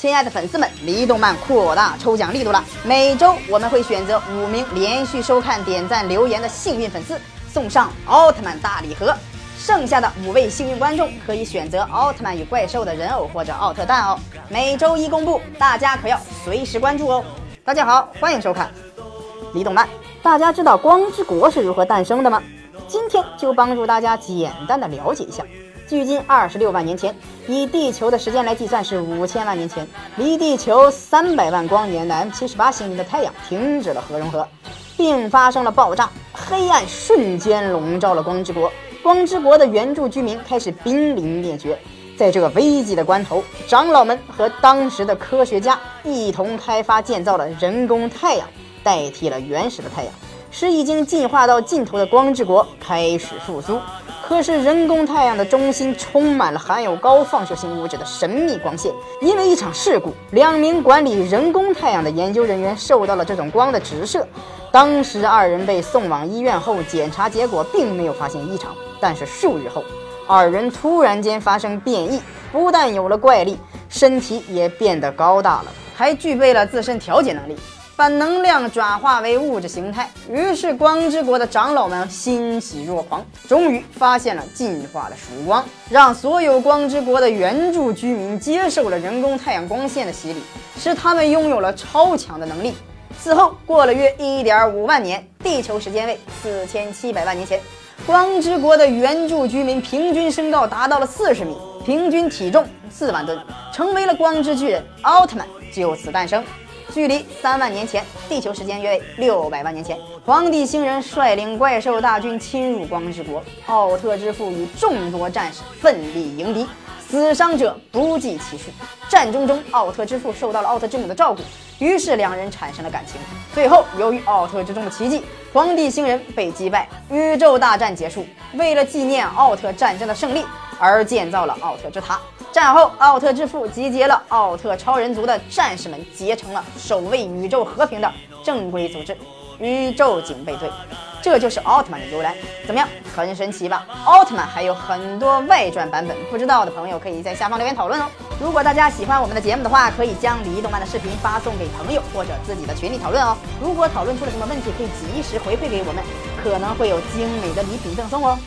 亲爱的粉丝们，离动漫扩大抽奖力度了！每周我们会选择五名连续收看、点赞、留言的幸运粉丝，送上奥特曼大礼盒。剩下的五位幸运观众可以选择奥特曼与怪兽的人偶或者奥特蛋哦。每周一公布，大家可要随时关注哦。大家好，欢迎收看离动漫。大家知道光之国是如何诞生的吗？今天就帮助大家简单的了解一下。距今二十六万年前，以地球的时间来计算是五千万年前，离地球三百万光年的 M 七十八星云的太阳停止了核融合，并发生了爆炸，黑暗瞬间笼罩了光之国，光之国的原住居民开始濒临灭绝。在这个危急的关头，长老们和当时的科学家一同开发建造了人工太阳，代替了原始的太阳，使已经进化到尽头的光之国开始复苏。可是，人工太阳的中心充满了含有高放射性物质的神秘光线。因为一场事故，两名管理人工太阳的研究人员受到了这种光的直射。当时，二人被送往医院后，检查结果并没有发现异常。但是数日后，二人突然间发生变异，不但有了怪力，身体也变得高大了，还具备了自身调节能力。把能量转化为物质形态，于是光之国的长老们欣喜若狂，终于发现了进化的曙光，让所有光之国的原住居民接受了人工太阳光线的洗礼，使他们拥有了超强的能力。此后过了约一点五万年，地球时间为四千七百万年前，光之国的原住居民平均身高达到了四十米，平均体重四万吨，成为了光之巨人奥特曼，就此诞生。距离三万年前，地球时间约为六百万年前，皇帝星人率领怪兽大军侵入光之国，奥特之父与众多战士奋力迎敌，死伤者不计其数。战争中，奥特之父受到了奥特之母的照顾，于是两人产生了感情。最后，由于奥特之中的奇迹，皇帝星人被击败，宇宙大战结束。为了纪念奥特战争的胜利，而建造了奥特之塔。战后，奥特之父集结了奥特超人族的战士们，结成了守卫宇宙和平的正规组织——宇宙警备队。这就是奥特曼的由来。怎么样，很神奇吧？奥特曼还有很多外传版本，不知道的朋友可以在下方留言讨论哦。如果大家喜欢我们的节目的话，可以将离动漫的视频发送给朋友或者自己的群里讨论哦。如果讨论出了什么问题，可以及时回馈给我们，可能会有精美的礼品赠送哦。